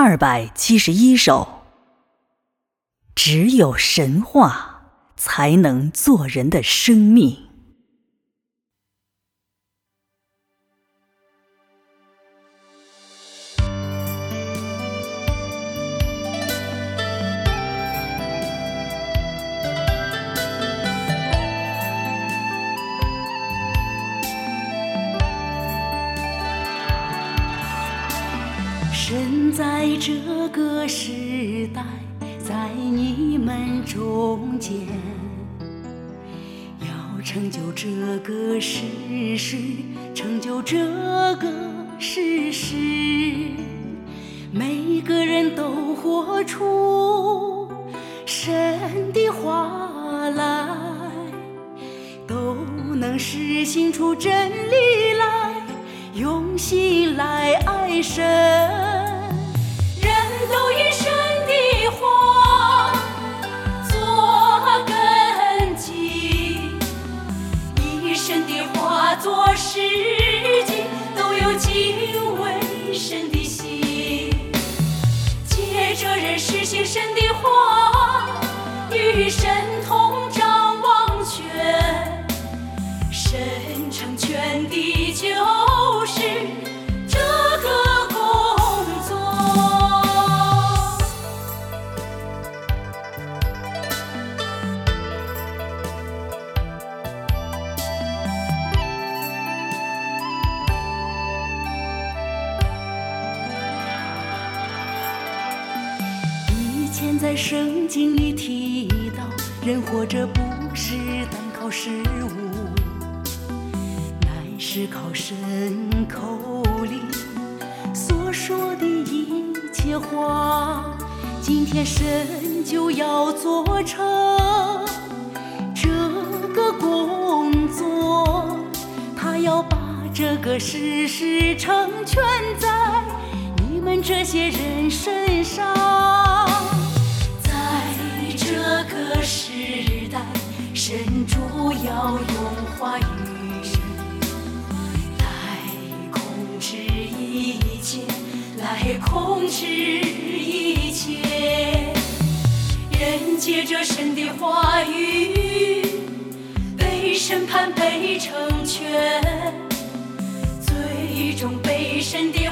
二百七十一首。只有神话才能做人的生命。身在这个时代，在你们中间，要成就这个事实，成就这个事实，每个人都活出神的话来，都能实行出真理，用心来爱神，人都以神的话做根基，一生的花作世界都有敬畏神的心，借着人世行神的话语神。前在圣经里提到，人活着不是单靠食物，乃是靠神口里所说的一切话。今天神就要做成这个工作，他要把这个事实成全在你们这些人身上。神主要用话语来控制一切，来控制一切。人借着神的话语被审判、被成全，最终被神的